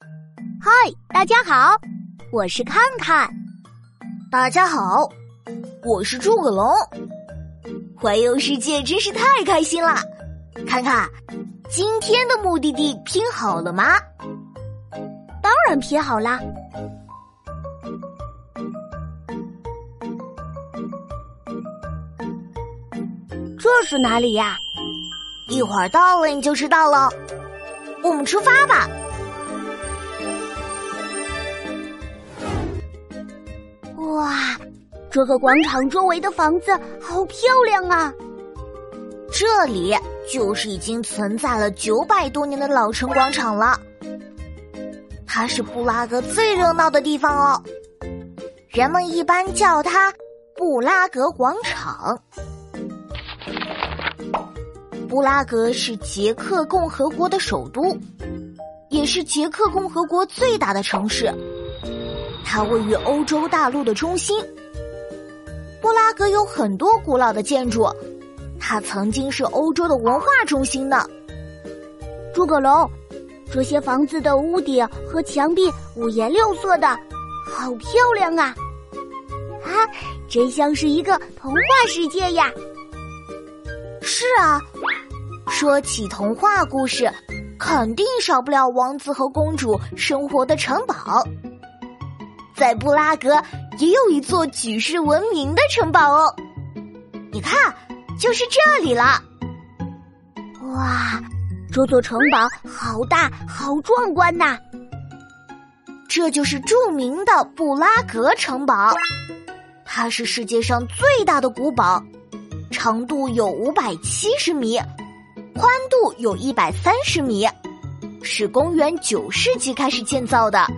嗨，大家好，我是看看。大家好，我是诸葛龙。环游世界真是太开心了！看看，今天的目的地拼好了吗？当然拼好啦。这是哪里呀？一会儿到了你就知道了。我们出发吧。哇，这个广场周围的房子好漂亮啊！这里就是已经存在了九百多年的老城广场了，它是布拉格最热闹的地方哦。人们一般叫它布拉格广场。布拉格是捷克共和国的首都，也是捷克共和国最大的城市。它位于欧洲大陆的中心。布拉格有很多古老的建筑，它曾经是欧洲的文化中心呢。诸葛龙，这些房子的屋顶和墙壁五颜六色的，好漂亮啊！啊，真像是一个童话世界呀！是啊，说起童话故事，肯定少不了王子和公主生活的城堡。在布拉格也有一座举世闻名的城堡哦，你看，就是这里了。哇，这座城堡好大，好壮观呐！这就是著名的布拉格城堡，它是世界上最大的古堡，长度有五百七十米，宽度有一百三十米，是公元九世纪开始建造的。